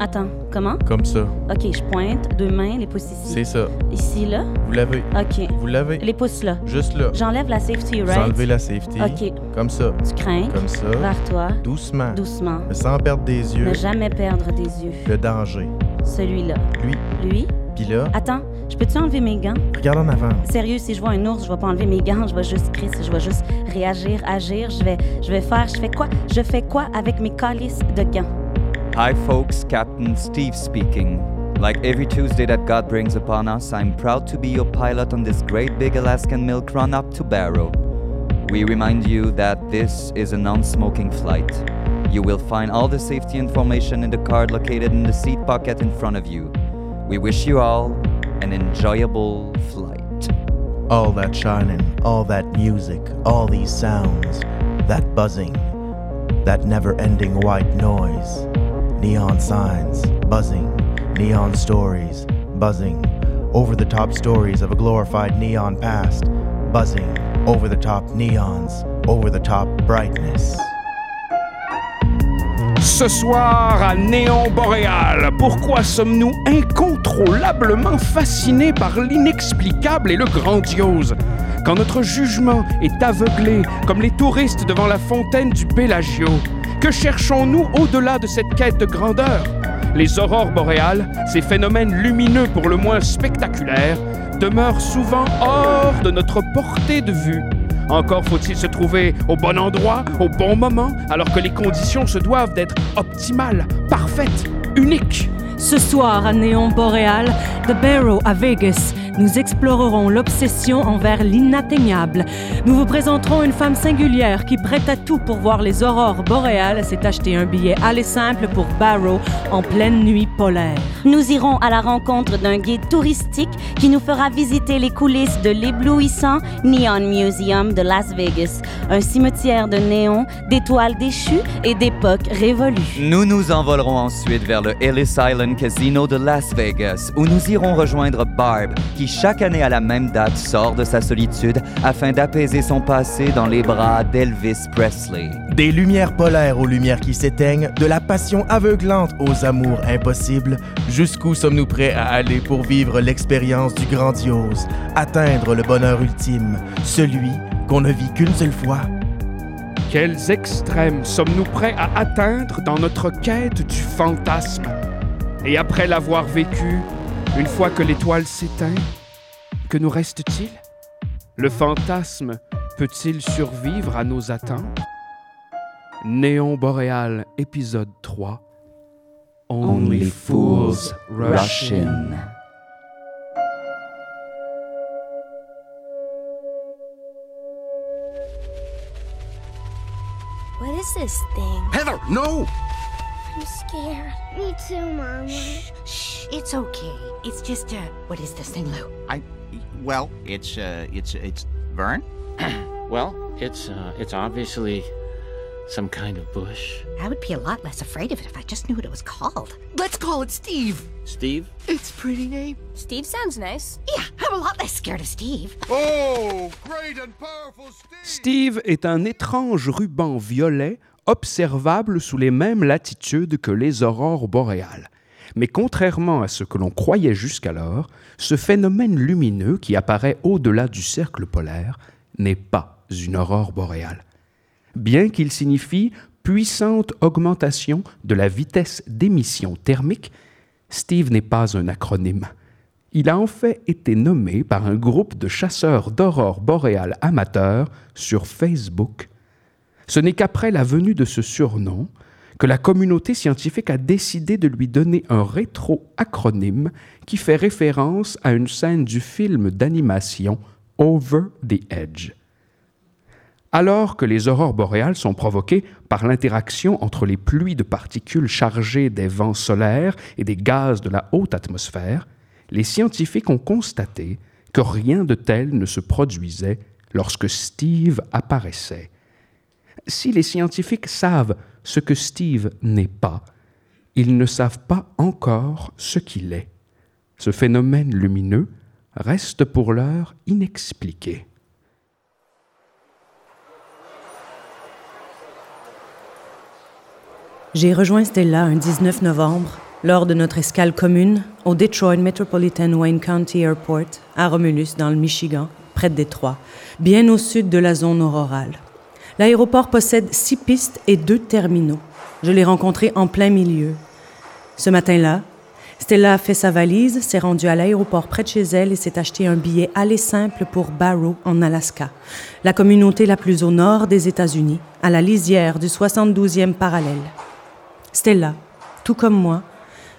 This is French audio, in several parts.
Attends, comment? Comme ça. OK, je pointe, deux mains, les pouces ici. C'est ça. Ici, là? Vous l'avez. OK. Vous l'avez. Les pouces là. Juste là. J'enlève la safety, Vous right? enlevez la safety. OK. Comme ça. Tu crains? Comme ça. Vers toi. Doucement. Doucement. Mais sans perdre des yeux. Ne jamais perdre des yeux. Le danger. Celui-là. Lui. Lui? Puis là, Attends, je peux-tu enlever mes gants? regarde en avant. Sérieux, si je vois un ours, je vais pas enlever mes gants, je vais juste Chris, je vais juste réagir, agir, je vais, je vais faire, je fais quoi? Je fais quoi avec mes calices de gants? Hi, folks. Captain Steve speaking. Like every Tuesday that God brings upon us, I'm proud to be your pilot on this great big Alaskan milk run up to Barrow. We remind you that this is a non smoking flight. You will find all the safety information in the card located in the seat pocket in front of you. We wish you all an enjoyable flight. All that shining, all that music, all these sounds, that buzzing, that never ending white noise. Neon signs, buzzing, neon stories, buzzing, over the top stories of a glorified neon past, buzzing, over the top neons, over the top brightness. Ce soir à Néon Boréal, pourquoi sommes-nous incontrôlablement fascinés par l'inexplicable et le grandiose? Quand notre jugement est aveuglé comme les touristes devant la fontaine du Bellagio, que cherchons-nous au-delà de cette quête de grandeur? Les aurores boréales, ces phénomènes lumineux pour le moins spectaculaires, demeurent souvent hors de notre portée de vue. Encore faut-il se trouver au bon endroit, au bon moment, alors que les conditions se doivent d'être optimales, parfaites, uniques. Ce soir à Néon Boréal, de Barrow à Vegas, nous explorerons l'obsession envers l'inatteignable. Nous vous présenterons une femme singulière qui, prête à tout pour voir les aurores boréales, s'est acheté un billet aller simple pour Barrow en pleine nuit polaire. Nous irons à la rencontre d'un guide touristique qui nous fera visiter les coulisses de l'éblouissant Neon Museum de Las Vegas, un cimetière de néons, d'étoiles déchues et d'époques révolues. Nous nous envolerons ensuite vers le Ellis Island Casino de Las Vegas, où nous irons rejoindre Barb, qui chaque année à la même date sort de sa solitude afin d'apaiser son passé dans les bras d'Elvis Presley. Des lumières polaires aux lumières qui s'éteignent, de la passion aveuglante aux amours impossibles, jusqu'où sommes-nous prêts à aller pour vivre l'expérience du grandiose, atteindre le bonheur ultime, celui qu'on ne vit qu'une seule fois? Quels extrêmes sommes-nous prêts à atteindre dans notre quête du fantasme? Et après l'avoir vécu, une fois que l'étoile s'éteint, que nous reste-t-il? Le fantasme peut-il survivre à nos attentes Néon Boréal, épisode 3. Only fools rush in. What is this thing? Heather, no! I'm scared. Me too, Mama. Shh, it's okay. It's just uh, what is this thing, Lou? I. Well, it's, uh, it's, it's. Vern? Well, it's uh, it's obviously some kind of bush. I would be a lot less afraid of it if I just knew what it was called. Let's call it Steve. Steve? It's a pretty name. Steve sounds nice. Yeah, I'm a lot less scared of Steve. Oh, great and powerful Steve! Steve est un étrange ruban violet observable sous les mêmes latitudes que les aurores boréales. Mais contrairement à ce que l'on croyait jusqu'alors, ce phénomène lumineux qui apparaît au-delà du cercle polaire n'est pas une aurore boréale. Bien qu'il signifie puissante augmentation de la vitesse d'émission thermique, Steve n'est pas un acronyme. Il a en fait été nommé par un groupe de chasseurs d'aurores boréales amateurs sur Facebook. Ce n'est qu'après la venue de ce surnom que la communauté scientifique a décidé de lui donner un rétro-acronyme qui fait référence à une scène du film d'animation Over the Edge. Alors que les aurores boréales sont provoquées par l'interaction entre les pluies de particules chargées des vents solaires et des gaz de la haute atmosphère, les scientifiques ont constaté que rien de tel ne se produisait lorsque Steve apparaissait. Si les scientifiques savent ce que Steve n'est pas, ils ne savent pas encore ce qu'il est. Ce phénomène lumineux reste pour l'heure inexpliqué. J'ai rejoint Stella un 19 novembre lors de notre escale commune au Detroit Metropolitan Wayne County Airport à Romulus, dans le Michigan, près de Détroit, bien au sud de la zone aurorale. L'aéroport possède six pistes et deux terminaux. Je l'ai rencontré en plein milieu. Ce matin-là, Stella a fait sa valise, s'est rendue à l'aéroport près de chez elle et s'est acheté un billet aller simple pour Barrow, en Alaska, la communauté la plus au nord des États-Unis, à la lisière du 72e parallèle. Stella, tout comme moi,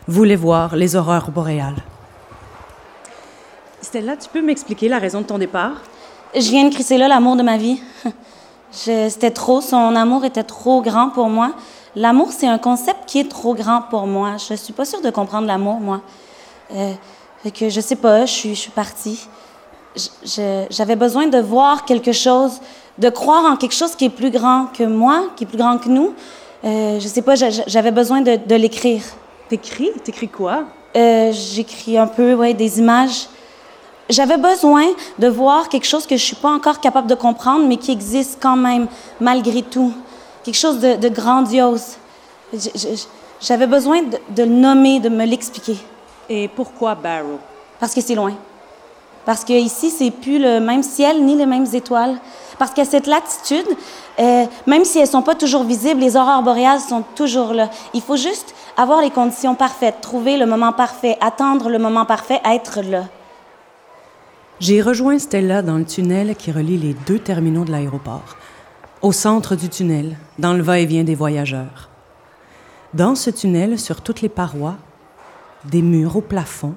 voulait voir les aurores boréales. Stella, tu peux m'expliquer la raison de ton départ? Je viens de crisser là l'amour de ma vie. C'était trop, son amour était trop grand pour moi. L'amour, c'est un concept qui est trop grand pour moi. Je suis pas sûre de comprendre l'amour, moi. Euh, fait que je sais pas, je suis, je suis partie. J'avais besoin de voir quelque chose, de croire en quelque chose qui est plus grand que moi, qui est plus grand que nous. Euh, je sais pas, j'a- j'avais besoin de, de l'écrire. T'écris? T'écris quoi? Euh, J'écris un peu, ouais, des images. J'avais besoin de voir quelque chose que je suis pas encore capable de comprendre, mais qui existe quand même, malgré tout. Quelque chose de, de grandiose. J'avais besoin de, de le nommer, de me l'expliquer. Et pourquoi Barrow? Parce que c'est loin. Parce que ici, c'est plus le même ciel ni les mêmes étoiles. Parce qu'à cette latitude, euh, même si elles sont pas toujours visibles, les aurores boréales sont toujours là. Il faut juste avoir les conditions parfaites, trouver le moment parfait, attendre le moment parfait, être là. J'ai rejoint Stella dans le tunnel qui relie les deux terminaux de l'aéroport, au centre du tunnel, dans le va-et-vient des voyageurs. Dans ce tunnel, sur toutes les parois, des murs au plafond,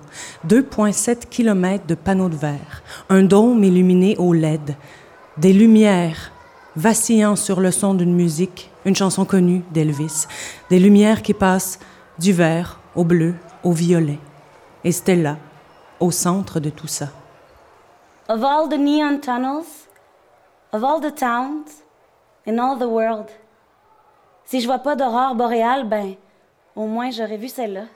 2,7 km de panneaux de verre, un dôme illuminé au LED, des lumières vacillant sur le son d'une musique, une chanson connue d'Elvis, des lumières qui passent du vert au bleu au violet. Et Stella, au centre de tout ça. Of all the neon tunnels, of all the towns, in all the world, si je vois pas d'aurore boréale, ben, au moins j'aurais vu celle-là.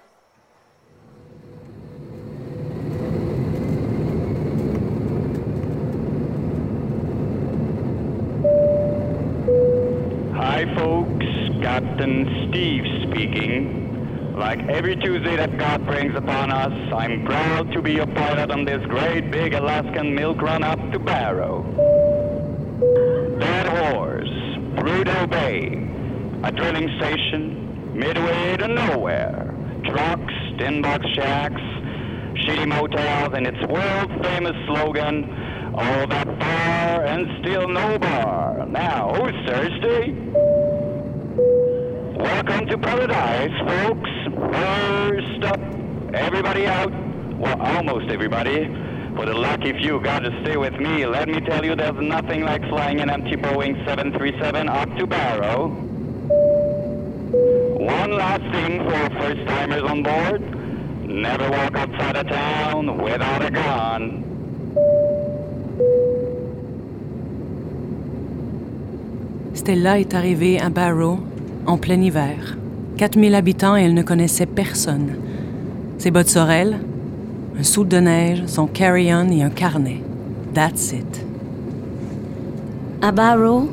Hi, folks. Captain Steve speaking. Like every Tuesday that God brings upon us, I'm proud to be a pilot on this great big Alaskan milk run up to Barrow. Dead Horse, Prudhoe Bay, a drilling station midway to nowhere. Trucks, tin box shacks, shitty motels, and its world famous slogan, all that far and still no bar. Now, who's thirsty? Welcome to paradise, folks. First up, everybody out. Well, almost everybody. For the lucky few, gotta stay with me. Let me tell you, there's nothing like flying an empty Boeing 737 up to Barrow. One last thing for first timers on board. Never walk outside of town without a gun. Stella est arrivée à Barrow en plein hiver. 4000 habitants et elle ne connaissait personne. Ses bottes sorel, un soude de neige, son carry-on et un carnet. That's it. À Barrow,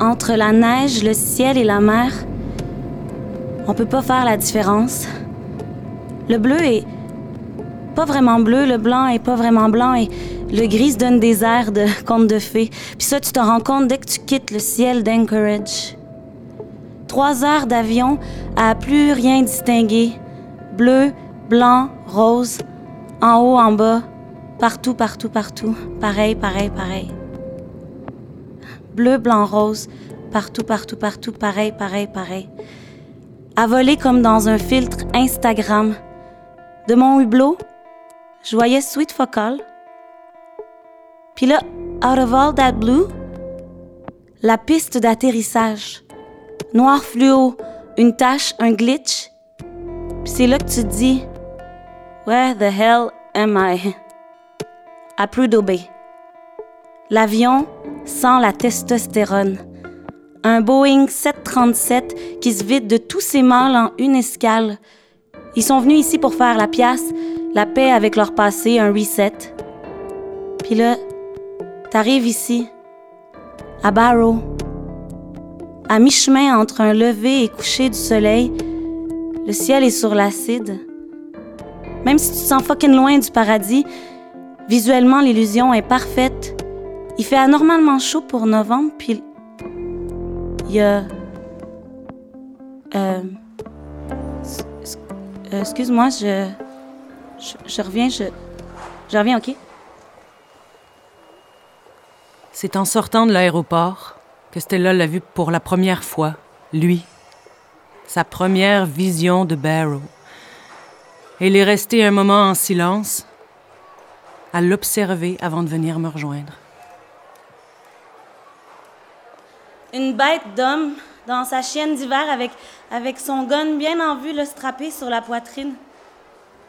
entre la neige, le ciel et la mer, on peut pas faire la différence. Le bleu est pas vraiment bleu, le blanc est pas vraiment blanc et le gris donne des airs de conte de fées. Puis ça, tu t'en rends compte dès que tu quittes le ciel d'Anchorage. Trois heures d'avion à plus rien distinguer. Bleu, blanc, rose, en haut, en bas, partout, partout, partout. Pareil, pareil, pareil bleu, blanc, rose, partout, partout, partout, pareil, pareil, pareil. À voler comme dans un filtre Instagram. De mon hublot, je voyais Sweet Focal. Puis là, out of all that blue, la piste d'atterrissage. Noir fluo, une tache, un glitch. Puis c'est là que tu te dis, Where the hell am I? À Prudhoe Bay. L'avion sans la testostérone. Un Boeing 737 qui se vide de tous ses mâles en une escale. Ils sont venus ici pour faire la pièce, la paix avec leur passé, un reset. Puis là, t'arrives ici, à Barrow, à mi-chemin entre un lever et coucher du soleil, Le ciel est sur l'acide. Même si tu te sens fucking loin du paradis, visuellement, l'illusion est parfaite. Il fait anormalement chaud pour novembre, puis il y a. Euh, euh, excuse-moi, je, je, je. reviens, je. Je reviens, OK? C'est en sortant de l'aéroport Stella l'a vu pour la première fois, lui. Sa première vision de Barrow. Elle est restée un moment en silence, à l'observer avant de venir me rejoindre. Une bête d'homme dans sa chienne d'hiver avec, avec son gun bien en vue, le strappé sur la poitrine.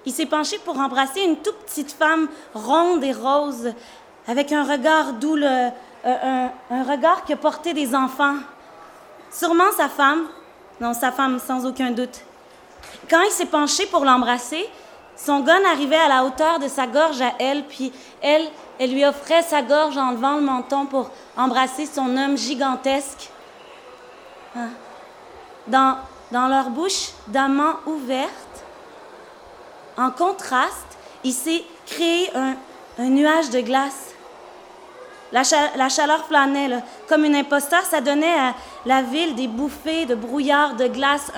Il s'est penché pour embrasser une toute petite femme ronde et rose, avec un regard le, euh, un, regard a porté des enfants. Sûrement sa femme. Non, sa femme, sans aucun doute. Quand il s'est penché pour l'embrasser, son gun arrivait à la hauteur de sa gorge à elle, puis elle, elle lui offrait sa gorge en levant le menton pour embrasser son homme gigantesque. Hein? Dans, dans leur bouche d'amants ouverte, en contraste, il s'est créé un, nuage de glace. La, cha la chaleur planait, comme une imposteur, ça donnait à la ville des bouffées de brouillard de glace,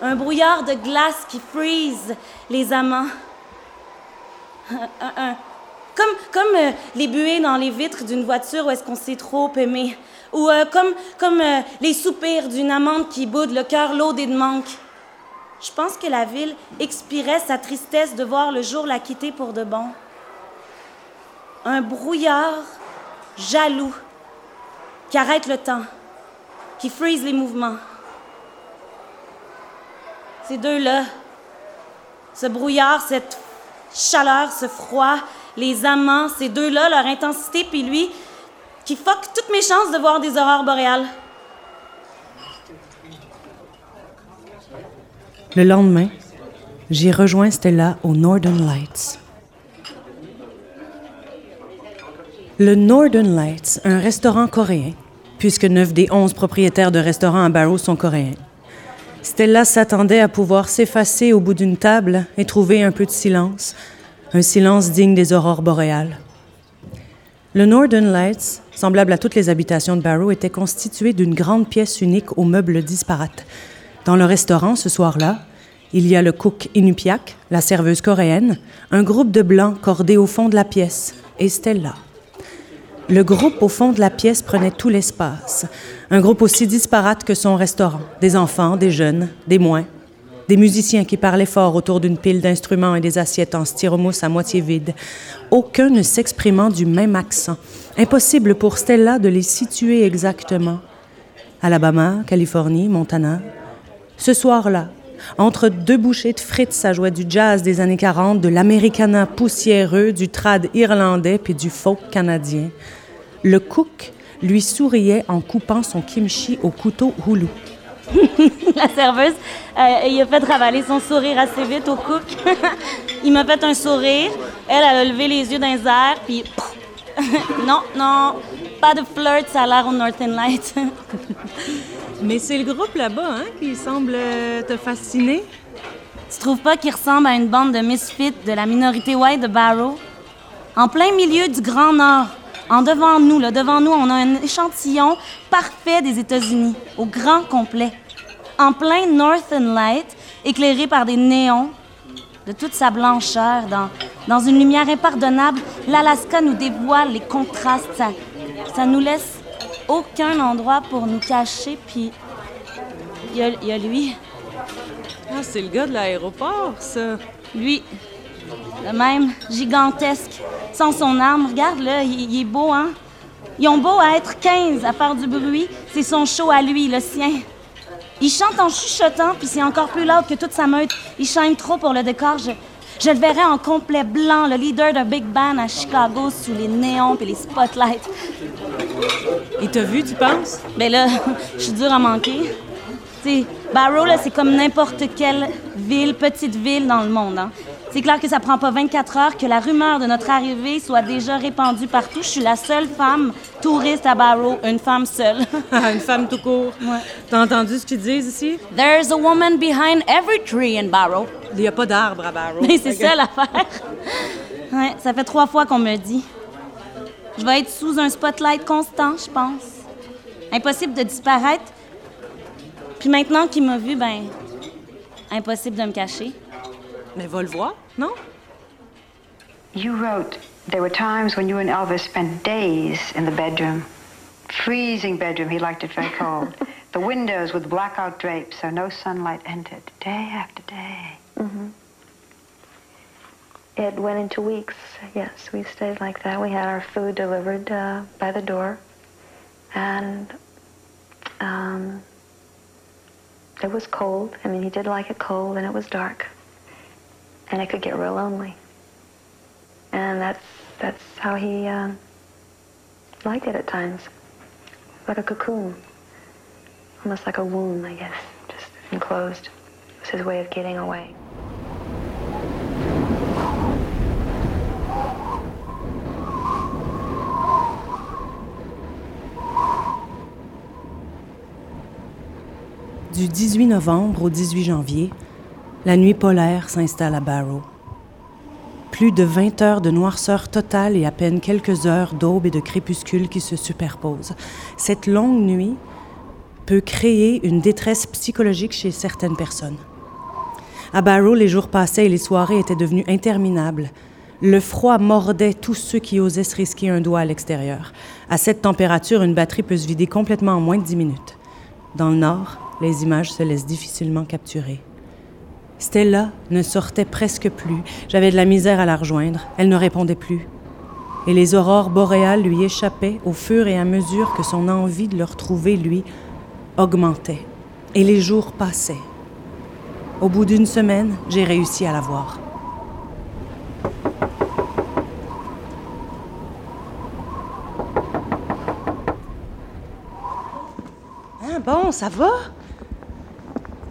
un, brouillard de glace qui freeze les amants. Un, comme, comme euh, les buées dans les vitres d'une voiture où est-ce qu'on s'est trop aimé. Ou euh, comme, comme euh, les soupirs d'une amante qui boude le cœur lourd et de manque. Je pense que la ville expirait sa tristesse de voir le jour la quitter pour de bon. Un brouillard jaloux qui arrête le temps, qui freeze les mouvements. Ces deux-là, ce brouillard, cette chaleur, ce froid, les amants, ces deux-là, leur intensité, puis lui, qui fuck toutes mes chances de voir des aurores boréales. Le lendemain, j'ai rejoint Stella au Northern Lights. Le Northern Lights, un restaurant coréen, puisque neuf des onze propriétaires de restaurants à Barrow sont coréens. Stella s'attendait à pouvoir s'effacer au bout d'une table et trouver un peu de silence, un silence digne des aurores boréales. Le Northern Lights, semblable à toutes les habitations de Barrow, était constitué d'une grande pièce unique aux meubles disparates. Dans le restaurant, ce soir-là, il y a le cook Inupiak, la serveuse coréenne, un groupe de blancs cordés au fond de la pièce, et Stella. Le groupe au fond de la pièce prenait tout l'espace. Un groupe aussi disparate que son restaurant. Des enfants, des jeunes, des moins. Des musiciens qui parlaient fort autour d'une pile d'instruments et des assiettes en styromousse à moitié vides. Aucun ne s'exprimant du même accent. Impossible pour Stella de les situer exactement. Alabama, Californie, Montana. Ce soir-là, entre deux bouchées de frites, ça jouait du jazz des années 40, de l'americana poussiéreux, du trad irlandais puis du folk canadien. Le cook lui souriait en coupant son kimchi au couteau hulu. la serveuse, euh, il a fait ravaler son sourire assez vite au cook. il m'a fait un sourire. Elle, elle a levé les yeux les airs, puis... non, non, pas de flirt, ça a l'air au Northern Lights. Mais c'est le groupe là-bas hein, qui semble te fasciner. Tu trouves pas qu'il ressemble à une bande de misfits de la minorité white de Barrow? En plein milieu du Grand Nord, en devant nous, là, devant nous, on a un échantillon parfait des États-Unis, au grand complet. En plein Northern Light, éclairé par des néons, de toute sa blancheur, dans, dans une lumière impardonnable, l'Alaska nous dévoile les contrastes. Ça, ça nous laisse aucun endroit pour nous cacher, puis il y, y, a lui. Ah, c'est le gars de l'aéroport, ça. Lui, le même, gigantesque, sans son arme. Regarde-le, il, il, est beau, hein? Ils ont beau à être 15 à faire du bruit, c'est son show à lui, le sien. Il chante en chuchotant, puis c'est encore plus loud que toute sa meute. Il chante trop pour le décor. Je, je le verrais en complet blanc, le leader d'un big band à Chicago sous les néons et les spotlights. Il t'a vu, tu penses? Ben là, je suis dur à manquer. Tu sais, Barrow, là, c'est comme n'importe quelle ville, petite ville dans le monde. Hein. C'est clair que ça prend pas 24 heures que la rumeur de notre arrivée soit déjà répandue partout. Je suis la seule femme touriste à Barrow, une femme seule. une femme tout court. Ouais. T'as entendu ce qu'ils disent ici? There's a woman behind every tree in Barrow. Il n'y a pas d'arbre à Barrow. Mais c'est ça l'affaire. Ouais, ça fait trois fois qu'on me dit. Je vais être sous un spotlight constant, je pense. Impossible de disparaître. Puis maintenant qu'il m'a vu, ben, impossible de me cacher. Mais va le voir, non? You wrote there were times when you and Elvis spent days in the bedroom. Freezing bedroom, he liked it very cold. the windows with blackout drapes so no sunlight entered, day after day. Mm-hmm. It went into weeks. Yes, we stayed like that. We had our food delivered uh, by the door, and um, it was cold. I mean, he did like it cold, and it was dark, and it could get real lonely. And that's that's how he uh, liked it at times, like a cocoon, almost like a womb, I guess, just enclosed. It was his way of getting away. Du 18 novembre au 18 janvier, la nuit polaire s'installe à Barrow. Plus de 20 heures de noirceur totale et à peine quelques heures d'aube et de crépuscule qui se superposent. Cette longue nuit peut créer une détresse psychologique chez certaines personnes. À Barrow, les jours passaient et les soirées étaient devenues interminables. Le froid mordait tous ceux qui osaient se risquer un doigt à l'extérieur. À cette température, une batterie peut se vider complètement en moins de 10 minutes. Dans le nord, les images se laissent difficilement capturer. Stella ne sortait presque plus. J'avais de la misère à la rejoindre. Elle ne répondait plus. Et les aurores boréales lui échappaient au fur et à mesure que son envie de le retrouver, lui, augmentait. Et les jours passaient. Au bout d'une semaine, j'ai réussi à la voir. Ah bon, ça va?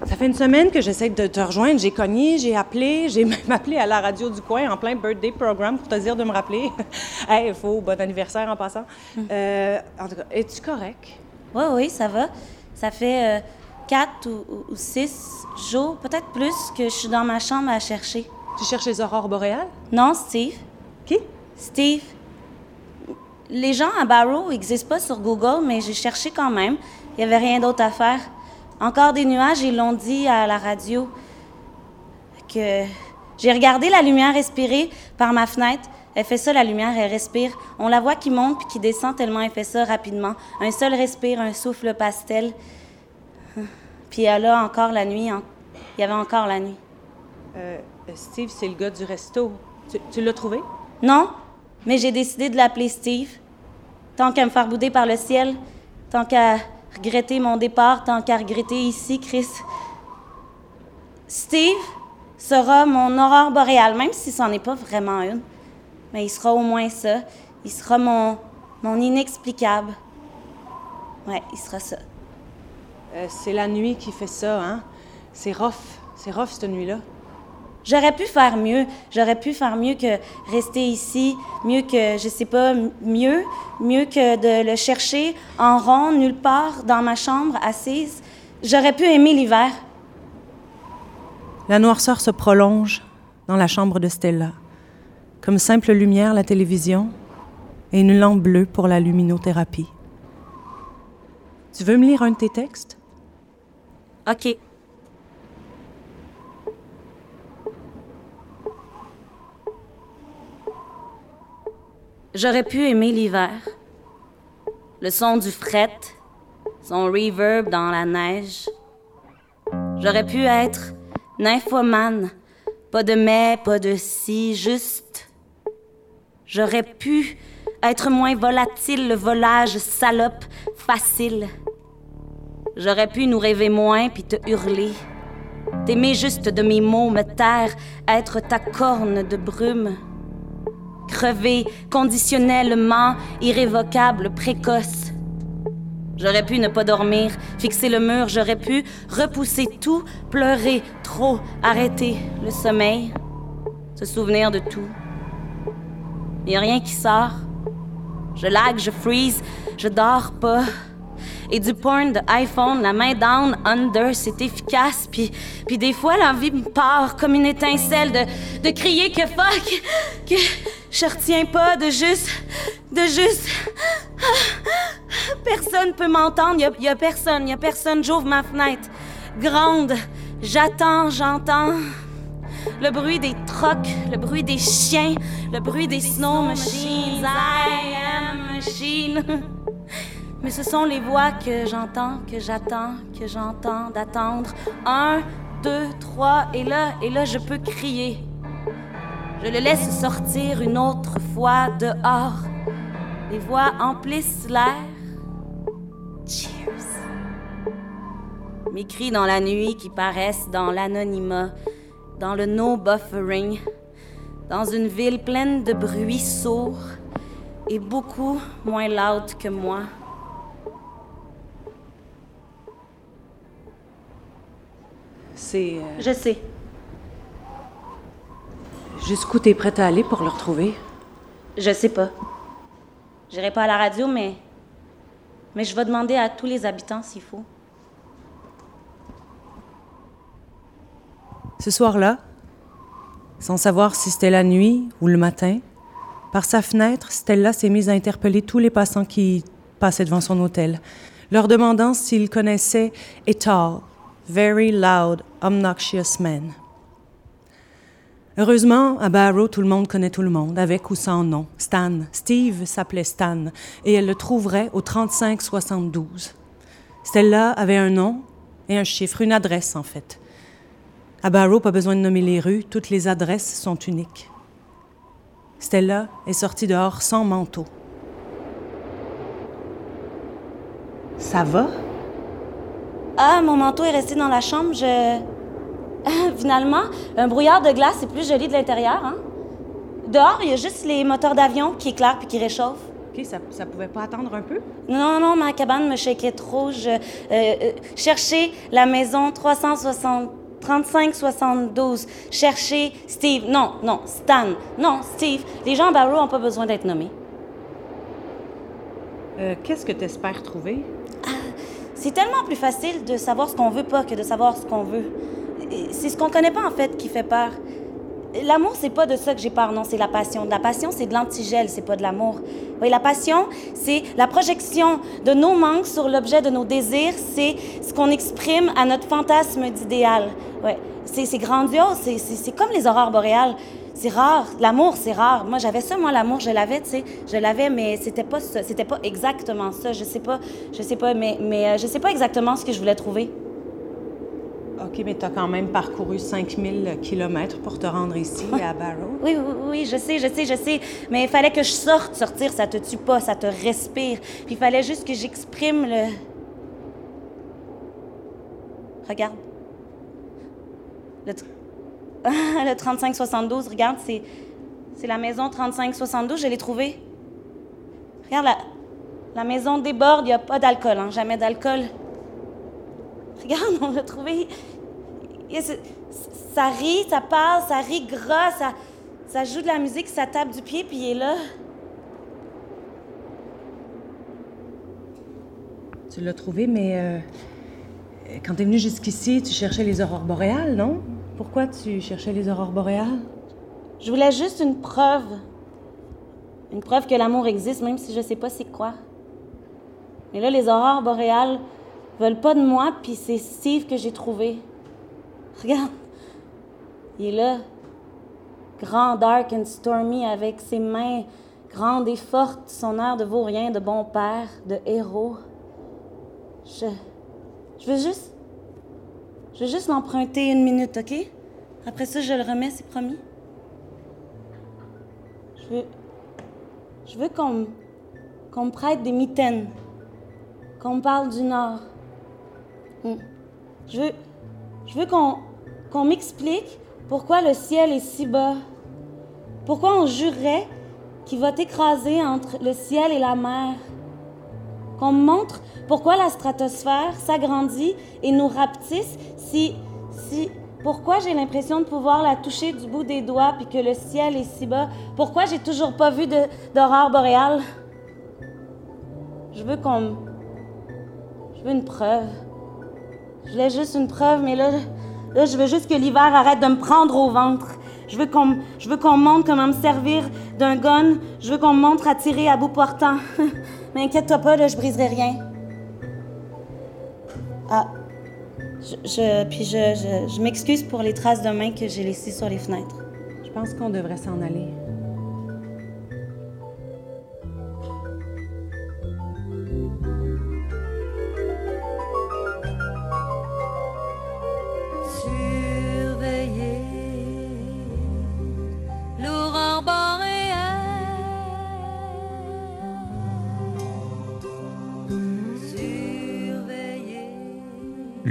Ça fait une semaine que j'essaie de te rejoindre. J'ai cogné, j'ai appelé, j'ai même appelé à la radio du coin en plein birthday program pour te dire de me rappeler. hey, il faut bon anniversaire en passant. Euh, en tout cas, es-tu correct? Oui, oui, ça va. Ça fait euh, quatre ou, ou- ou six jours, peut-être plus, que je suis dans ma chambre à chercher. Tu cherches les aurores boréales? Non, Steve. Qui? Steve. Les gens à Barrow n'existent pas sur Google, mais j'ai cherché quand même. Il n'y avait rien d'autre à faire. Encore des nuages, ils l'ont dit à la radio. Que j'ai regardé la lumière respirer par ma fenêtre. Elle fait ça, la lumière, elle respire. On la voit qui monte puis qui descend tellement elle fait ça rapidement. Un seul respire, un souffle pastel. Puis là, encore la nuit. en- Il y avait encore la nuit. Euh, Steve, c'est le gars du resto. Tu, tu l'as trouvé? Non, mais j'ai décidé de l'appeler Steve. Tant qu'à me faire bouder par le ciel, tant qu'à regretter mon départ, tant qu'à regretter ici, Chris. Steve sera mon aurore boréale, même si c'en est pas vraiment une. Mais il sera au moins ça. Il sera mon, mon inexplicable. Ouais, il sera ça. Euh, c'est la nuit qui fait ça, hein? C'est rough. C'est rough, cette nuit-là. J'aurais pu faire mieux. J'aurais pu faire mieux que rester ici, mieux que, je sais pas, mieux, mieux que de le chercher en rond, nulle part, dans ma chambre, assise. J'aurais pu aimer l'hiver. La noirceur se prolonge dans la chambre de Stella. Comme simple lumière, la télévision et une lampe bleue pour la luminothérapie. Tu veux me lire un de tes textes? OK. J'aurais pu aimer l'hiver. Le son du fret, son reverb dans la neige. J'aurais pu être nymphomane. Pas de mais, pas de si, juste. J'aurais pu être moins volatile, le volage salope, facile. J'aurais pu nous rêver moins puis te hurler. T'aimer juste de mes mots, me taire, être ta corne de brume. Crever conditionnellement, irrévocable, précoce. J'aurais pu ne pas dormir, fixer le mur, j'aurais pu repousser tout, pleurer trop, arrêter le sommeil. se souvenir de tout. Il n'y a rien qui sort. Je lag, je freeze, je dors pas. Et du porn de iPhone, la main down, under, c'est efficace. Puis, puis des fois, l'envie me part comme une étincelle de, de crier que fuck, que je retiens pas, de juste, de juste. Personne peut m'entendre, y a, y a personne, y a personne. J'ouvre ma fenêtre, grande, j'attends, j'entends. Le bruit des trocs, le bruit des chiens, le bruit des snow machines. I am machine. Mais ce sont les voix que j'entends, que j'attends, que j'entends d'attendre. Un, deux, trois, et là, et là, je peux crier. Je le laisse sortir une autre fois dehors. Les voix emplissent l'air. Cheers. Mes cris dans la nuit qui paraissent dans l'anonymat, dans le no buffering, dans une ville pleine de bruits sourds et beaucoup moins loud que moi. C'est. euh, Je sais. Jusqu'où t'es prête à aller pour le retrouver? Je sais pas. J'irai pas à la radio, mais. Mais je vais demander à tous les habitants s'il faut. Ce soir-là, sans savoir si c'était la nuit ou le matin, par sa fenêtre, Stella s'est mise à interpeller tous les passants qui passaient devant son hôtel, leur demandant s'ils connaissaient a tall, very loud, obnoxious man. Heureusement, à Barrow, tout le monde connaît tout le monde, avec ou sans nom. Stan. Steve s'appelait Stan, et elle le trouverait au 3572. Stella avait un nom et un chiffre, une adresse en fait. À Barrow, pas besoin de nommer les rues, toutes les adresses sont uniques. Stella est sortie dehors sans manteau. Ça va? Ah, mon manteau est resté dans la chambre. Je. Finalement, un brouillard de glace, c'est plus joli de l'intérieur, hein? Dehors, il y a juste les moteurs d'avion qui éclairent puis qui réchauffent. OK, ça, ça pouvait pas attendre un peu? Non, non, ma cabane me shakeait trop. Je euh, euh, cherchais la maison 360. 3572. Cherchez Steve. Non, non, Stan. Non, Steve. Les gens à Barrow n'ont pas besoin d'être nommés. Euh, Qu'est-ce que tu espères trouver? C'est tellement plus facile de savoir ce qu'on veut pas que de savoir ce qu'on veut. C'est ce qu'on connaît pas, en fait, qui fait peur. L'amour, c'est pas de ça que j'ai peur, non, c'est la passion. La passion, c'est de l'antigel, c'est pas de l'amour. Oui, la passion, c'est la projection de nos manques sur l'objet de nos désirs, c'est ce qu'on exprime à notre fantasme d'idéal. Ouais, c'est grandiose, c'est- comme les aurores boréales. C'est rare. L'amour, c'est rare. Moi, j'avais ça, moi, l'amour, je l'avais, tu sais. Je l'avais, mais c'était pas. C'était pas exactement ça. Je sais pas, je sais pas, mais, mais euh, je sais pas exactement ce que je voulais trouver. OK, mais tu as quand même parcouru 5000 kilomètres pour te rendre ici, à Barrow. Oui, oui, oui, je sais, je sais, je sais. Mais il fallait que je sorte. Sortir, ça te tue pas, ça te respire. Puis il fallait juste que j'exprime le. Regarde. Le, le 3572, regarde, c'est. C'est la maison 3572, je l'ai trouvée. Regarde, la, la maison déborde, il n'y a pas d'alcool, hein, jamais d'alcool. Regarde, on l'a trouvé. Ça rit, ça parle, ça rit gras, ça, ça joue de la musique, ça tape du pied, puis il est là. Tu l'as trouvé, mais euh, quand tu es venu jusqu'ici, tu cherchais les aurores boréales, non? Pourquoi tu cherchais les aurores boréales? Je voulais juste une preuve. Une preuve que l'amour existe, même si je sais pas c'est quoi. Mais là, les aurores boréales veulent pas de moi, puis c'est Steve que j'ai trouvé. Regarde. Il est là. Grand, dark and stormy, avec ses mains grandes et fortes, son air de vaurien, de bon père, de héros. Je. Je veux juste. Je veux juste l'emprunter une minute, OK? Après ça, je le remets, c'est promis. Je veux. Je veux qu'on qu'on me prête des mitaines. Qu'on me parle du Nord. Hmm. Je veux. Je veux qu'on m'explique pourquoi le ciel est si bas. Pourquoi on jurerait qu'il va t'écraser entre le ciel et la mer. Qu'on me montre pourquoi la stratosphère s'agrandit et nous rapetisse si. si. Pourquoi j'ai l'impression de pouvoir la toucher du bout des doigts puis que le ciel est si bas? Pourquoi j'ai toujours pas vu d'aurore boréale? Je veux qu'on. Je veux une preuve. Je voulais juste une preuve, mais là, là, je veux juste que l'hiver arrête de me prendre au ventre. Je veux qu'on, me- montre comment me servir d'un gun. Je veux qu'on me montre à tirer à bout portant. mais inquiète-toi pas, là, je briserai rien. Ah. Je, puis je, je, je m'excuse pour les traces de mains que j'ai laissées sur les fenêtres. Je pense qu'on devrait s'en aller.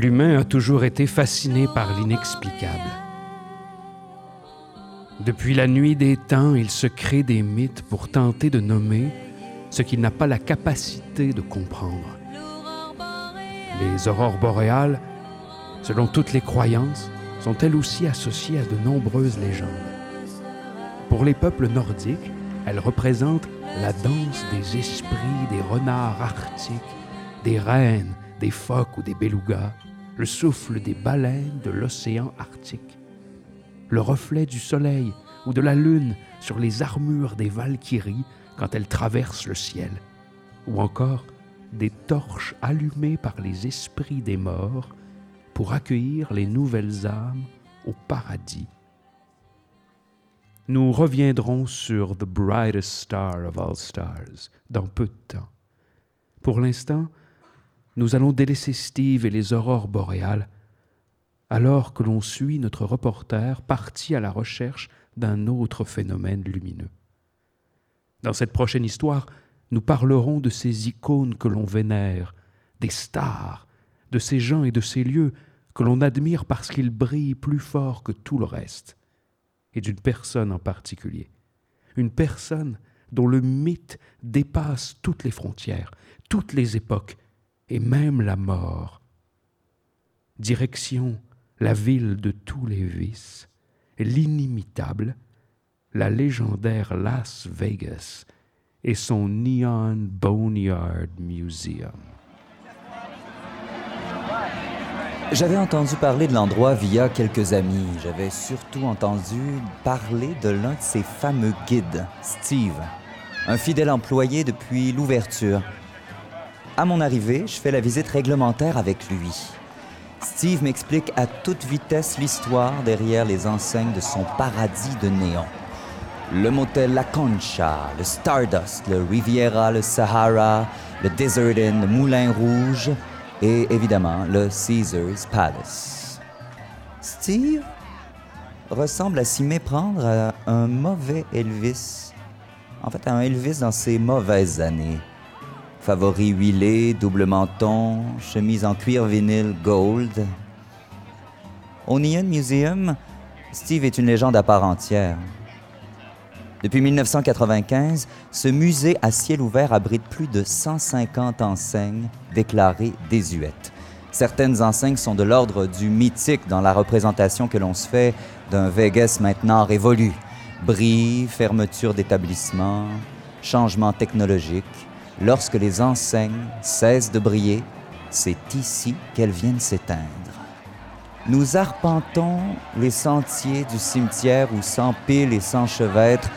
L'humain a toujours été fasciné par l'inexplicable. Depuis la nuit des temps, il se crée des mythes pour tenter de nommer ce qu'il n'a pas la capacité de comprendre. Les aurores boréales, selon toutes les croyances, sont elles aussi associées à de nombreuses légendes. Pour les peuples nordiques, elles représentent la danse des esprits des renards arctiques, des rennes, des phoques ou des belugas, le souffle des baleines de l'océan Arctique, le reflet du soleil ou de la lune sur les armures des valkyries quand elles traversent le ciel, ou encore des torches allumées par les esprits des morts pour accueillir les nouvelles âmes au paradis. Nous reviendrons sur The Brightest Star of All Stars dans peu de temps. Pour l'instant, nous allons délaisser Steve et les aurores boréales alors que l'on suit notre reporter parti à la recherche d'un autre phénomène lumineux. Dans cette prochaine histoire, nous parlerons de ces icônes que l'on vénère, des stars, de ces gens et de ces lieux que l'on admire parce qu'ils brillent plus fort que tout le reste, et d'une personne en particulier, une personne dont le mythe dépasse toutes les frontières, toutes les époques, et même la mort. Direction la ville de tous les vices, l'inimitable, la légendaire Las Vegas et son Neon Boneyard Museum. J'avais entendu parler de l'endroit via quelques amis. J'avais surtout entendu parler de l'un de ses fameux guides, Steve, un fidèle employé depuis l'ouverture. À mon arrivée, je fais la visite réglementaire avec lui. Steve m'explique à toute vitesse l'histoire derrière les enseignes de son paradis de néon. Le motel La Concha, le Stardust, le Riviera, le Sahara, le Desert Inn, le Moulin Rouge et évidemment le Caesars Palace. Steve ressemble à s'y méprendre à un mauvais Elvis. En fait, à un Elvis dans ses mauvaises années. Favori huilé, double menton, chemise en cuir vinyle gold. Au Neon Museum, Steve est une légende à part entière. Depuis 1995, ce musée à ciel ouvert abrite plus de 150 enseignes déclarées désuètes. Certaines enseignes sont de l'ordre du mythique dans la représentation que l'on se fait d'un Vegas maintenant révolu. Bris, fermeture d'établissements, changements technologiques. Lorsque les enseignes cessent de briller, c'est ici qu'elles viennent s'éteindre. Nous arpentons les sentiers du cimetière où s'empilent et s'enchevêtrent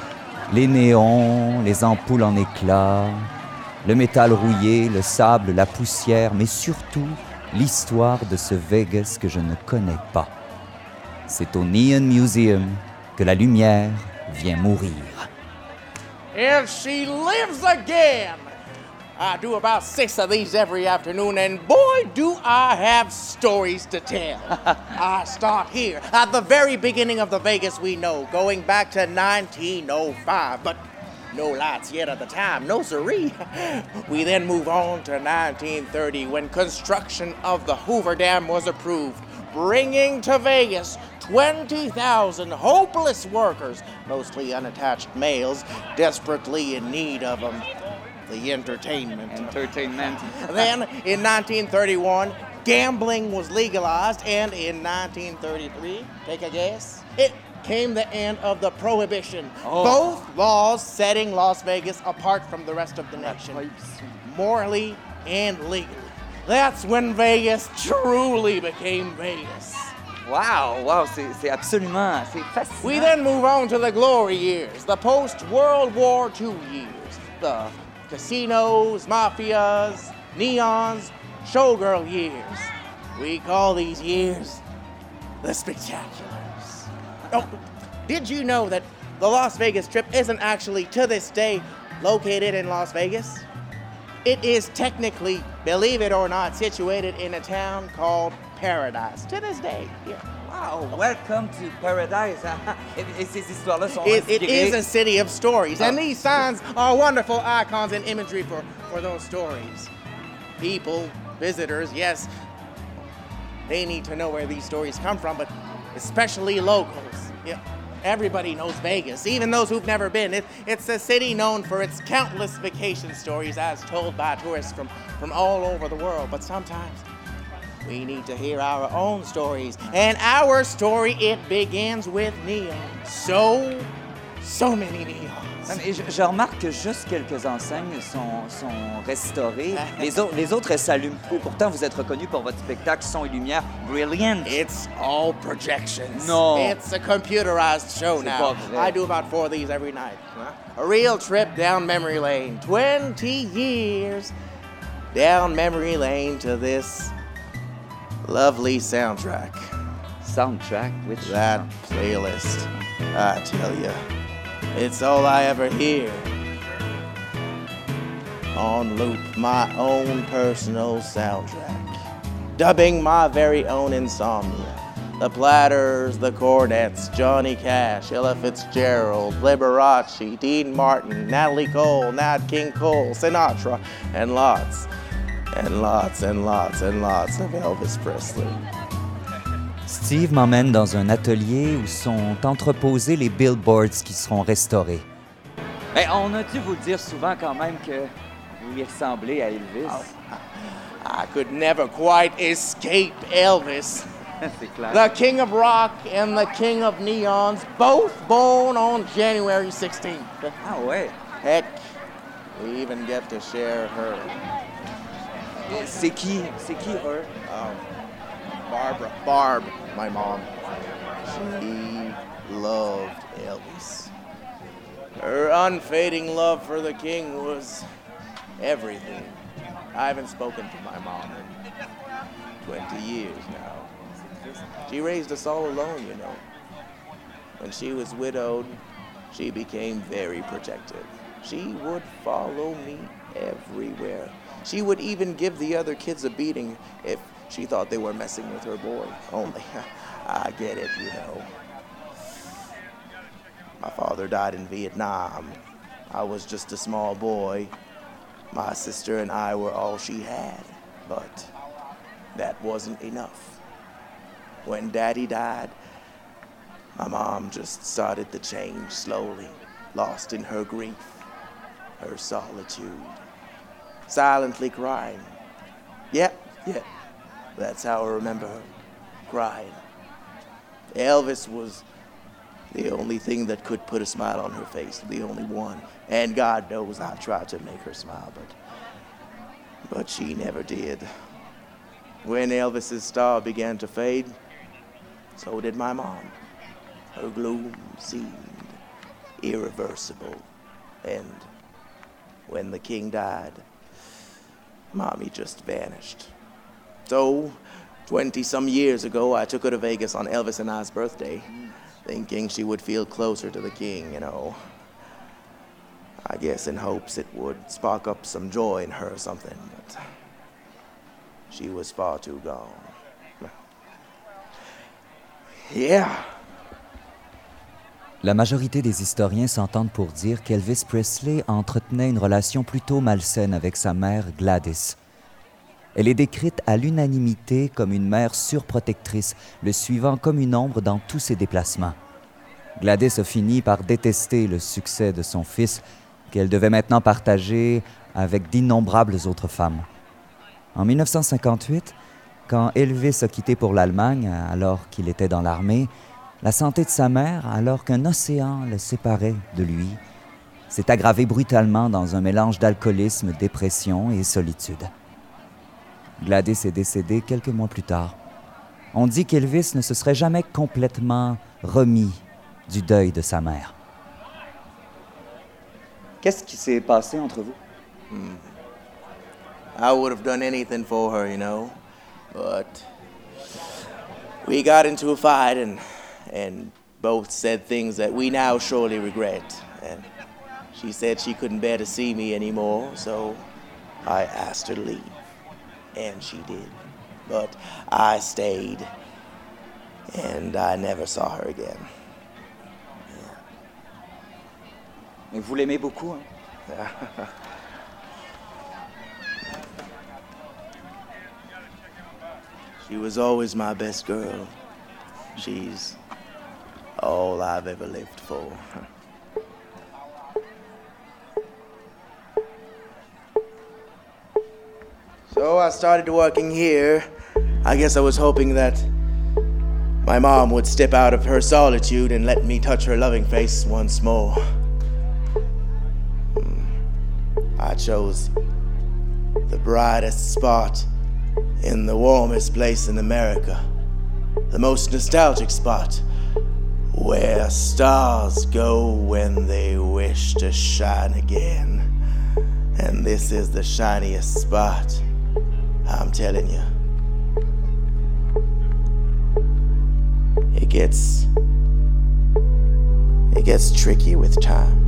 les néons, les ampoules en éclats, le métal rouillé, le sable, la poussière, mais surtout l'histoire de ce Vegas que je ne connais pas. C'est au Neon Museum que la lumière vient mourir. I do about six of these every afternoon, and boy, do I have stories to tell. I start here at the very beginning of the Vegas we know, going back to 1905, but no lights yet at the time, no siree. We then move on to 1930 when construction of the Hoover Dam was approved, bringing to Vegas 20,000 hopeless workers, mostly unattached males, desperately in need of um, the entertainment. Entertainment. then, in 1931, gambling was legalized, and in 1933, take a guess, it came the end of the prohibition. Oh. Both laws setting Las Vegas apart from the rest of the nation, morally and legally. That's when Vegas truly became Vegas. Wow, wow, c'est absolument, c'est fascinant. We then move on to the glory years, the post World War II years, the casinos, mafias, neons, showgirl years. We call these years the spectaculars. Oh, did you know that the Las Vegas Strip isn't actually to this day located in Las Vegas? It is technically, believe it or not, situated in a town called Paradise to this day. Yeah. Wow, welcome to paradise. it's, ces histoires-là It, it is a city of stories, and Oh. these signs are wonderful icons and imagery for, for those stories. People, visitors, yes, they need to know where these stories come from, but especially locals. Yeah, everybody knows Vegas, even those who've never been. It, it's a city known for its countless vacation stories as told by tourists from, from all over the world, but sometimes we need to hear our own stories. And our story, it begins with neon. So, so many neons. Mais je, je remarque que juste quelques enseignes sont, sont restaurées. Les, autres les autres, s'allument plus. Pourtant, vous êtes reconnu pour votre spectacle son et lumière brilliant. It's all projections. Non. It's a computerized show now. pas vrai. I do about four of these every night. A real trip down memory lane. 20 years down memory lane to this lovely soundtrack. Soundtrack? Which That playlist. I tell you, it's all I ever hear. On loop, my own personal soundtrack. Dubbing my very own insomnia. The Platters, the Cornettes, Johnny Cash, Ella Fitzgerald, Liberace, Dean Martin, Natalie Cole, Nat King Cole, Sinatra, and lots, and lots, and lots, and lots of Elvis Presley. Steve m'emmène dans un atelier où sont entreposés les billboards qui seront restaurés. Mais on a dû vous dire souvent quand même que vous lui ressemblez à Elvis? I could never quite escape Elvis. The king of rock and the king of neons, both born on January 16th. Ah ouais. Heck, we even get to share her. C'est qui? C'est qui, her? Um, Barbara. Barb, my mom. She loved Elvis. Her unfading love for the king was everything. I haven't spoken to my mom in 20 years now. She raised us all alone, you know. When she was widowed, she became very protective. She would follow me everywhere. She would even give the other kids a beating if she thought they were messing with her boy. Only, I get it, you know. My father died in Vietnam. I was just a small boy. My sister and I were all she had, but that wasn't enough. When daddy died, my mom just started to change slowly, lost in her grief, her solitude, silently crying. Yep, yep, that's how I remember her, crying. Elvis was the only thing that could put a smile on her face, the only one. And God knows I tried to make her smile, but but she never did. When Elvis's star began to fade, so did my mom. Her gloom seemed irreversible. And when the king died, Mommy just vanished. So, 20 some years ago, I took her to Vegas on Elvis and I's birthday, thinking she would feel closer to the king, you know. I guess in hopes it would spark up some joy in her or something, but she was far too gone. Yeah. La majorité des historiens s'entendent pour dire qu'Elvis Presley entretenait une relation plutôt malsaine avec sa mère Gladys. Elle est décrite à l'unanimité comme une mère surprotectrice, le suivant comme une ombre dans tous ses déplacements. Gladys a fini par détester le succès de son fils, qu'elle devait maintenant partager avec d'innombrables autres femmes. En 1958, Quand Elvis a quitté pour l'Allemagne, alors qu'il était dans l'armée, la santé de sa mère, alors qu'un océan le séparait de lui, s'est aggravée brutalement dans un mélange d'alcoolisme, dépression et solitude. Gladys est décédée quelques mois plus tard. On dit qu'Elvis ne se serait jamais complètement remis du deuil de sa mère. Qu'est-ce qui s'est passé entre vous? Hmm. I would have done anything for her, you know. But we got into a and both said things that we now surely regret. And she said she couldn't bear to see me anymore, so I asked her to leave. And she did. But I stayed. And I never saw her again. Mais vous l'aimez beaucoup, hein? she was always my best girl. She's all I've ever lived for. So I started working here. I guess I was hoping that my mom would step out of her solitude and let me touch her loving face once more. Hmm. I chose the brightest spot in the warmest place in America, the most nostalgic spot where stars go when they wish to shine again. And this is the shiniest spot, I'm telling you. It gets. It gets tricky with time.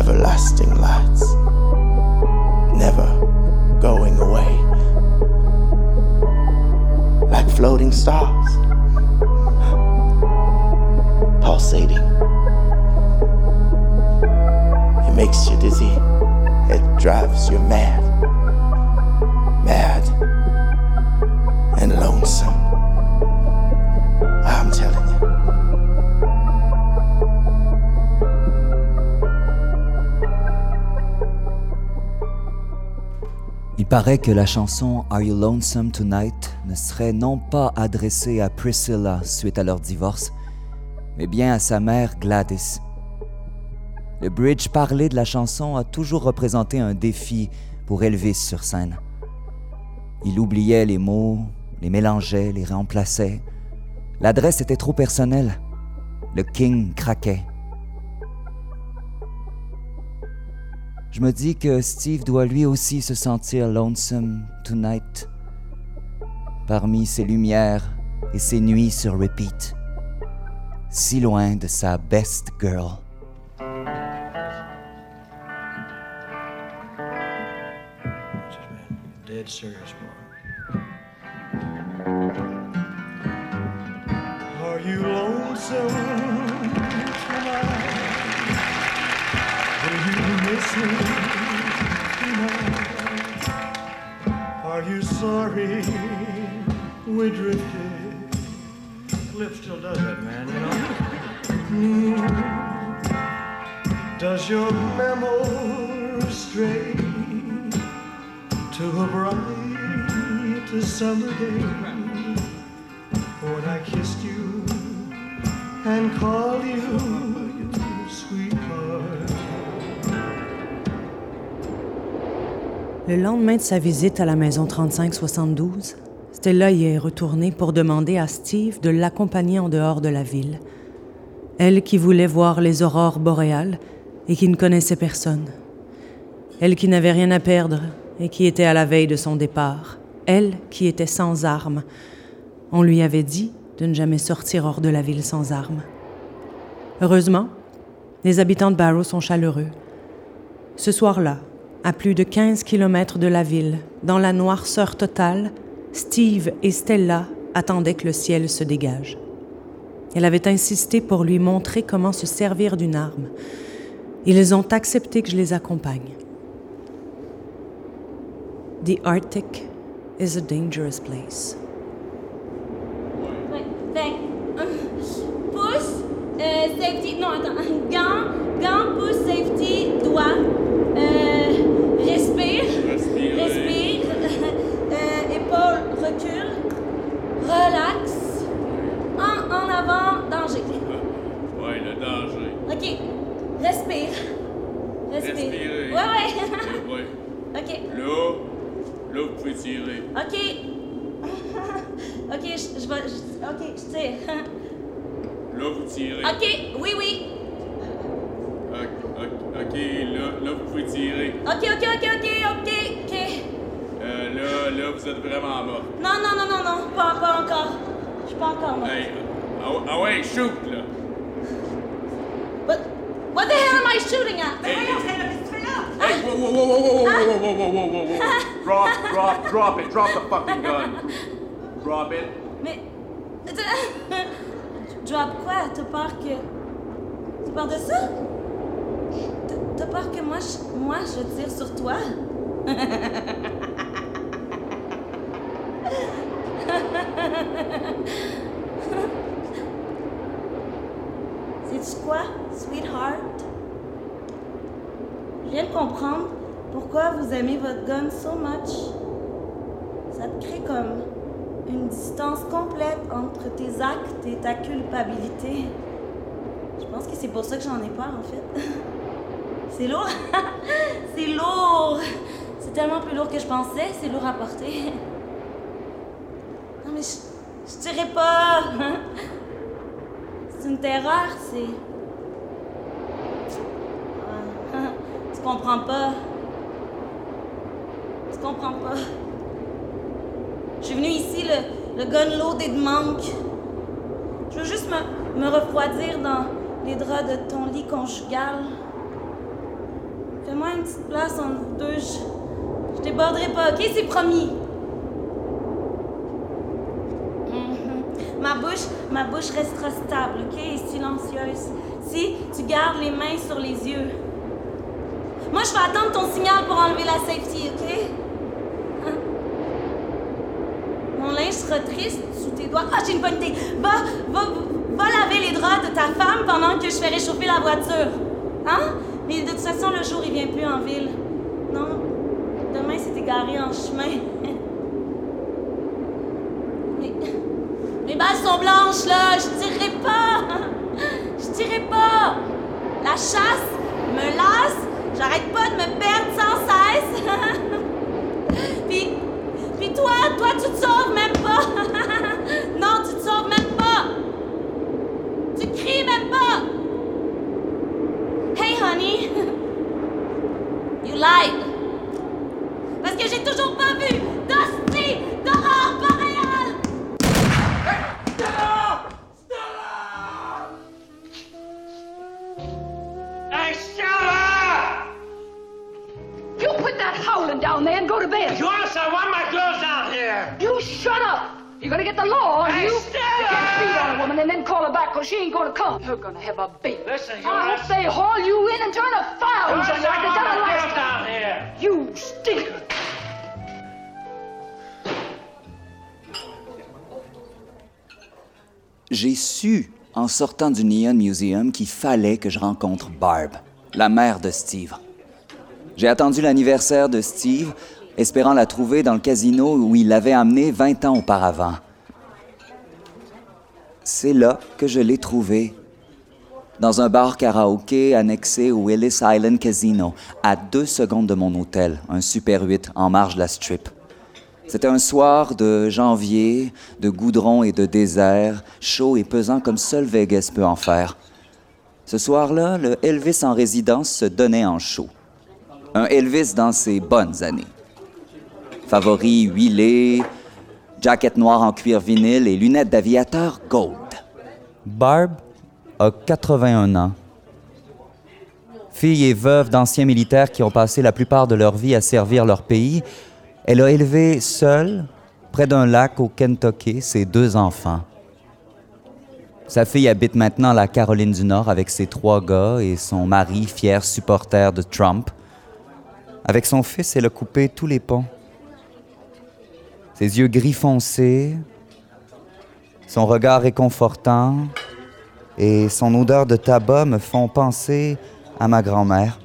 Everlasting lights, never going away, like floating stars, pulsating. It makes you dizzy, it drives you mad, mad and lonesome. Paraît que la chanson Are You Lonesome Tonight ne serait non pas adressée à Priscilla suite à leur divorce, mais bien à sa mère Gladys. Le bridge parlé de la chanson a toujours représenté un défi pour Elvis sur scène. Il oubliait les mots, les mélangeait, les remplaçait. L'adresse était trop personnelle. Le King craquait. Je me dis que Steve doit lui aussi se sentir lonesome tonight, parmi ses lumières et ses nuits sur repeat, si loin de sa best girl. dead serious, Mark. Are you lonesome? Are you sorry we drifted? Cliff still does that, man, you know? Mm. Does your memory stray to a bright summer day when I kissed you and called you Le lendemain de sa visite à la maison 3572, Stella y est retournée pour demander à Steve de l'accompagner en dehors de la ville. Elle qui voulait voir les aurores boréales et qui ne connaissait personne. Elle qui n'avait rien à perdre et qui était à la veille de son départ. Elle qui était sans armes. On lui avait dit de ne jamais sortir hors de la ville sans armes. Heureusement, les habitants de Barrow sont chaleureux. Ce soir-là, à plus de 15 kilomètres de la ville, dans la noirceur totale, Steve et Stella attendaient que le ciel se dégage. Elle avait insisté pour lui montrer comment se servir d'une arme. Ils ont accepté que je les accompagne. The Arctic is a dangerous place. Fait. Pouce, euh, safety. Non, attends. Pouce, safety, doigt. Euh, respire. Respire. Respire. Euh, recule. Relax. En, en avant, danger. Ouais, le danger. Ok. Respire. Respire. Respirer. Ouais, ouais. Ouais. ok. Là, là, vous pouvez tirer. Ok. ok, je, je vais. je- ok, je tire. Là, vous tirez. ok, oui, oui. Ok, ok, là, là, vous pouvez tirer. Ok, ok, ok, ok. Euh, là, vous êtes vraiment mort. Non, non, non, non, non, pas, pas encore. Je suis pas encore morte. Hey, ah, ouais- ah ouais, shoot, là. What, what the hell am I shooting at? Hey, Ah. Hey, whoa, whoa, whoa, whoa, whoa, whoa, whoa, whoa, whoa, whoa, whoa. Drop, drop, drop it. Drop the fucking gun. Drop it. Mais. Drop quoi? T'as peur que. T'as peur de ça? T'as- T'as peur que moi je, moi je tire sur toi? C'est quoi, sweetheart? Je viens de comprendre pourquoi vous aimez votre gun so much. Ça te crée comme une distance complète entre tes actes et ta culpabilité. Je pense que c'est pour ça que j'en ai peur, en fait. C'est lourd. c'est lourd. C'est tellement plus lourd que je pensais. C'est lourd à porter. Non, mais je, je tirais pas. C'est une terreur, c'est. Tu comprends pas. Tu comprends pas. Je suis venue ici, le, le gun loadé de manque. Je veux juste me, refroidir dans les draps de ton lit conjugal. Fais-moi une petite place entre deux. Je, je déborderai pas, ok? C'est promis. Mhm. Ma bouche, ma bouche restera stable, ok? Et silencieuse. Si tu gardes les mains sur les yeux. Moi, je vais attendre ton signal pour enlever la safety, ok? Hein? Mon linge sera triste sous tes doigts. Ah, j'ai une bonne idée. Va, va, va laver les draps de ta femme pendant que je fais réchauffer la voiture. Hein? Mais de toute façon, le jour, il vient plus en ville. Non. Demain, c'est égaré en chemin. Mais, les balles sont blanches, là. Je tirerai pas. Je tirerai pas. La chasse me lasse. J'arrête pas de me perdre sans cesse. Puis, puis toi, toi, tu te sauves même pas. non, tu te sauves même pas. Tu cries même pas. Hey, honey. You lied. Parce que j'ai toujours pas vu d'hostie d'aurore boréale. Hey, shut up! You quit that howling down there and go to bed. Yes, I want my clothes You shut up. You're gonna get the law on Hey, you? stop! You can't beat on a woman and then call her back because she ain't gonna come. You're gonna have a baby. Listen, you I hope ass- they haul you in and turn a fire Yes, on you like I they want done my the last clothes down here. You stinker. J'ai su, en sortant du Neon Museum, qu'il fallait que je rencontre Barb, la mère de Steve. J'ai attendu l'anniversaire de Steve, espérant la trouver dans le casino où il l'avait amenée 20 ans auparavant. C'est là que je l'ai trouvée, dans un bar karaoké annexé au Ellis Island Casino, à deux secondes de mon hôtel, un Super 8 en marge de la strip. C'était un soir de janvier, de goudron et de désert, chaud et pesant comme seul Vegas peut en faire. Ce soir-là, le Elvis en résidence se donnait en show. Un Elvis dans ses bonnes années. Favori huilé, jacket noire en cuir vinyle et lunettes d'aviateur gold. Barb a 81 ans. Fille et veuve d'anciens militaires qui ont passé la plupart de leur vie à servir leur pays, elle a élevé seule, près d'un lac au Kentucky, ses deux enfants. Sa fille habite maintenant la Caroline du Nord avec ses trois gars et son mari, fier supporter de Trump. Avec son fils, elle a coupé tous les ponts. Ses yeux gris foncés, son regard réconfortant et son odeur de tabac me font penser à ma grand-mère.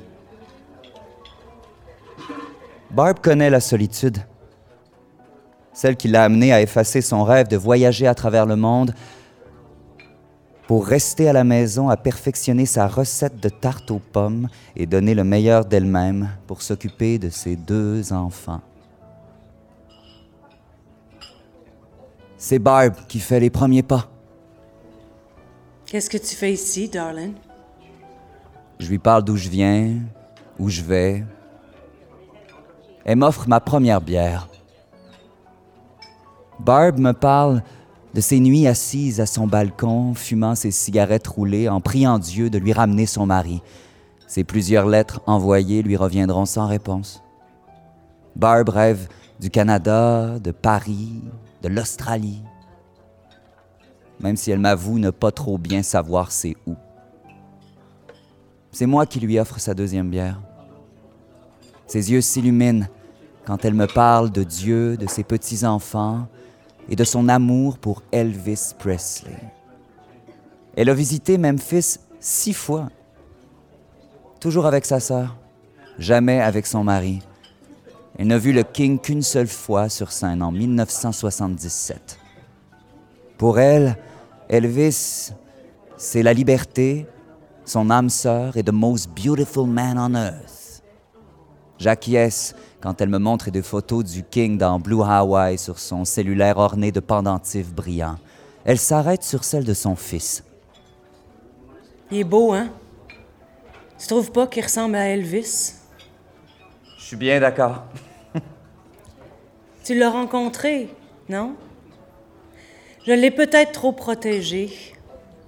Barb connaît la solitude, celle qui l'a amenée à effacer son rêve de voyager à travers le monde pour rester à la maison à perfectionner sa recette de tarte aux pommes et donner le meilleur d'elle-même pour s'occuper de ses deux enfants. C'est Barb qui fait les premiers pas. Qu'est-ce que tu fais ici, darling? Je lui parle d'où je viens, où je vais. Elle m'offre ma première bière. Barb me parle de ses nuits assises à son balcon, fumant ses cigarettes roulées, en priant Dieu de lui ramener son mari. Ses plusieurs lettres envoyées lui reviendront sans réponse. Barb rêve du Canada, de Paris, de l'Australie, même si elle m'avoue ne pas trop bien savoir c'est où. C'est moi qui lui offre sa deuxième bière. Ses yeux s'illuminent quand elle me parle de Dieu, de ses petits-enfants et de son amour pour Elvis Presley. Elle a visité Memphis six fois, toujours avec sa sœur, jamais avec son mari. Elle n'a vu le King qu'une seule fois sur scène en 1977. Pour elle, Elvis, c'est la liberté, son âme sœur et the most beautiful man on earth. J'acquiesce quand elle me montre des photos du King dans Blue Hawaii sur son cellulaire orné de pendentifs brillants. Elle s'arrête sur celle de son fils. Il est beau, hein? Tu trouves pas qu'il ressemble à Elvis? Je suis bien d'accord. Tu l'as rencontré, non? Je l'ai peut-être trop protégé.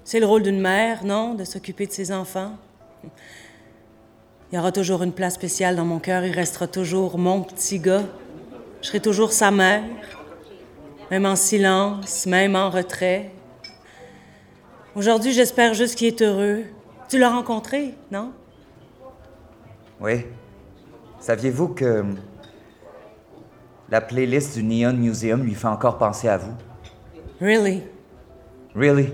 C'est le rôle d'une mère, non, de s'occuper de ses enfants. Il y aura toujours une place spéciale dans mon cœur. Il restera toujours mon petit gars. Je serai toujours sa mère, même en silence, même en retrait. Aujourd'hui, j'espère juste qu'il est heureux. Tu l'as rencontré, non? Oui. Saviez-vous que la playlist du Neon Museum lui fait encore penser à vous? Really? Really?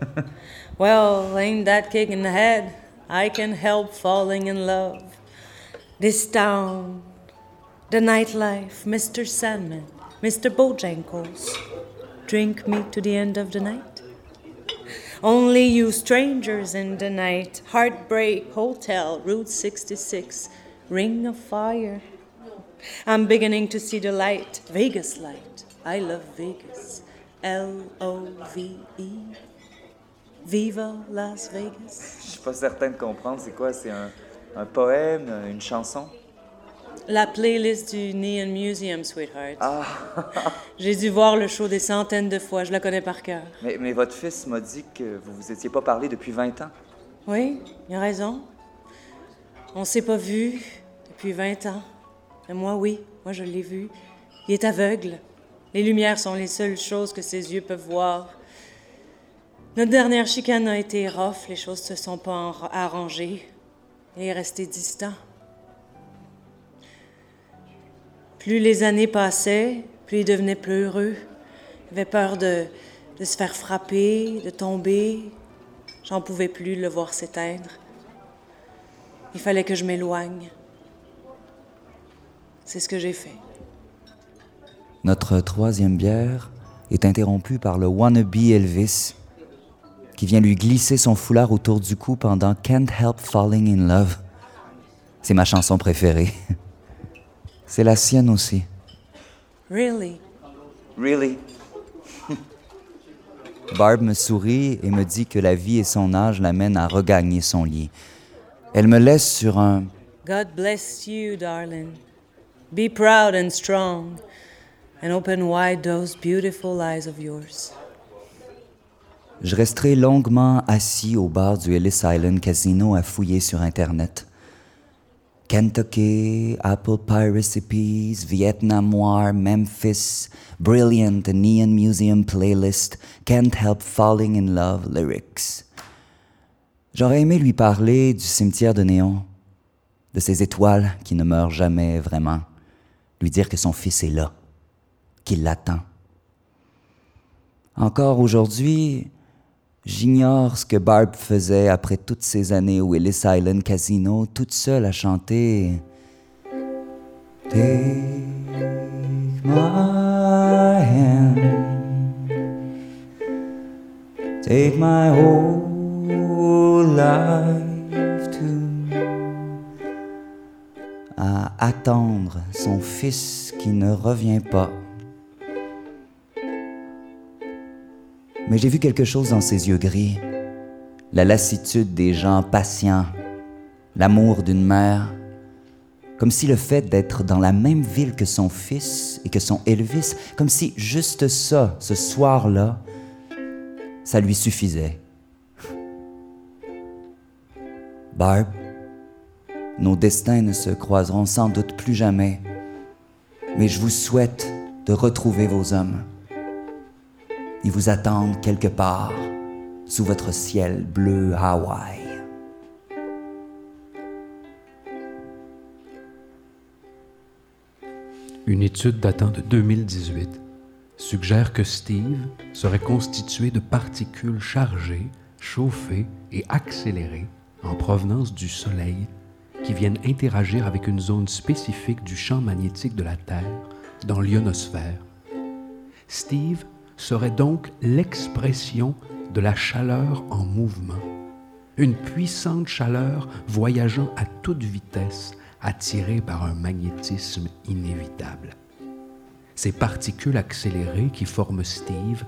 Well, ain't that kick in the head? I can help falling in love. This town, the nightlife, Mr. Sandman, Mr. Bojangles. Drink me to the end of the night. Only you strangers in the night. Heartbreak Hotel, Route 66, Ring of Fire. I'm beginning to see the light. Vegas light. I love Vegas. L O V E. Viva Las Vegas. Je suis pas certain de comprendre. C'est quoi? C'est un, un poème, une chanson? La playlist du Neon Museum, sweetheart. Ah! J'ai dû voir le show des centaines de fois. Je la connais par cœur. mais, mais votre fils m'a dit que vous vous étiez pas parlé depuis 20 ans. Oui, il a raison. On s'est pas vu Depuis 20 ans. Moi, oui, moi je l'ai vu. Il est aveugle. Les lumières sont les seules choses que ses yeux peuvent voir. Notre dernière chicane a été rough, les choses se sont pas arrangées. Il est resté distant. Plus les années passaient, plus il devenait pleureux. Il avait peur de, de se faire frapper, de tomber. J'en pouvais plus le voir s'éteindre. Il fallait que je m'éloigne. C'est ce que j'ai fait. Notre troisième bière est interrompue par le wannabe Elvis qui vient lui glisser son foulard autour du cou pendant Can't Help Falling in Love. C'est ma chanson préférée. C'est la sienne aussi. Really? Really? Barb me sourit et me dit que la vie et son âge l'amènent à regagner son lit. Elle me laisse sur un God bless you, darling. Be proud and strong, and open wide those beautiful eyes of yours. Je resterai longuement assis au bar du Ellis Island Casino à fouiller sur Internet. Kentucky, Apple Pie Recipes, Vietnam War, Memphis, Brilliant Neon Museum Playlist, Can't Help Falling in Love Lyrics. J'aurais aimé lui parler du cimetière de Néon, de ces étoiles qui ne meurent jamais vraiment, lui dire que son fils est là, qu'il l'attend. Encore aujourd'hui, J'ignore ce que Barb faisait après toutes ces années au Ellis Island Casino, toute seule à chanter. Take my hand, take my whole À attendre son fils qui ne revient pas. Mais j'ai vu quelque chose dans ses yeux gris. La lassitude des gens patients, l'amour d'une mère. Comme si le fait d'être dans la même ville que son fils et que son Elvis, comme si juste ça, ce soir-là, ça lui suffisait. Barb, nos destins ne se croiseront sans doute plus jamais, mais je vous souhaite de retrouver vos hommes. Ils vous attendent quelque part sous votre ciel bleu Hawaï. Une étude datant de 2018 suggère que Steve serait constitué de particules chargées, chauffées et accélérées en provenance du Soleil qui viennent interagir avec une zone spécifique du champ magnétique de la Terre dans l'ionosphère. Steve serait donc l'expression de la chaleur en mouvement, une puissante chaleur voyageant à toute vitesse, attirée par un magnétisme inévitable. Ces particules accélérées qui forment Steve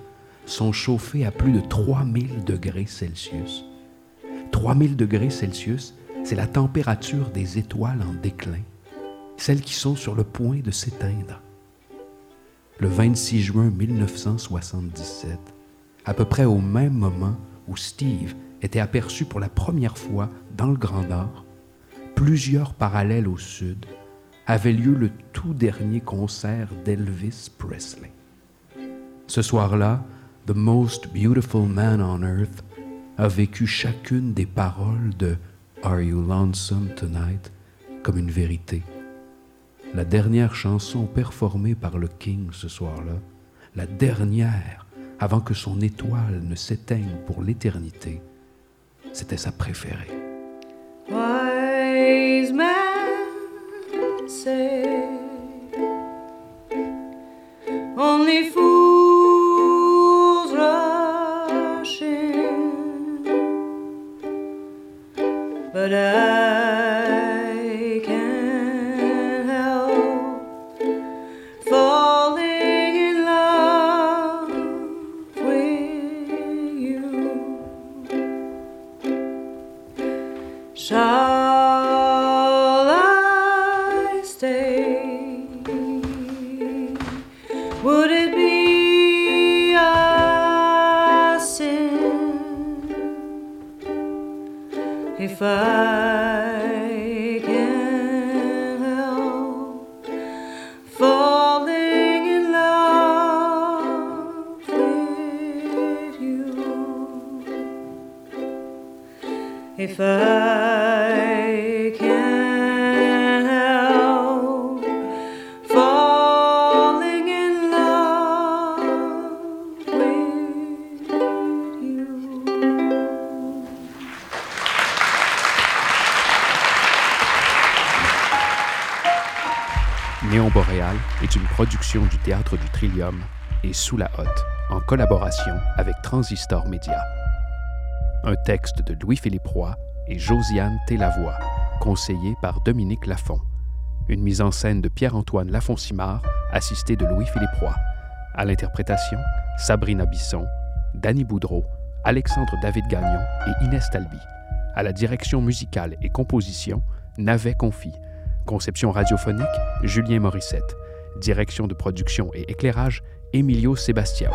sont chauffées à plus de 3000 degrés Celsius. 3000 degrés Celsius, c'est la température des étoiles en déclin, celles qui sont sur le point de s'éteindre le 26 juin 1977, à peu près au même moment où Steve était aperçu pour la première fois dans le Grand Nord, plusieurs parallèles au sud, avait lieu le tout dernier concert d'Elvis Presley. Ce soir-là, The Most Beautiful Man on Earth a vécu chacune des paroles de Are You Lonesome Tonight comme une vérité la dernière chanson performée par le King ce soir-là, la dernière avant que son étoile ne s'éteigne pour l'éternité, c'était sa préférée. Wise man say, only fools but I Et Sous la Hotte, en collaboration avec Transistor Média. Un texte de Louis-Philippe Roy et Josiane Télavoie, conseillé par Dominique Lafont. Une mise en scène de Pierre-Antoine Lafont-Simard, assisté de Louis-Philippe Roy. À l'interprétation, Sabrina Bisson, Danny Boudreau, Alexandre David Gagnon et Inès Talby. À la direction musicale et composition, Navet Confi. Conception radiophonique, Julien Morissette. Direction de production et éclairage, Emilio Sebastiao.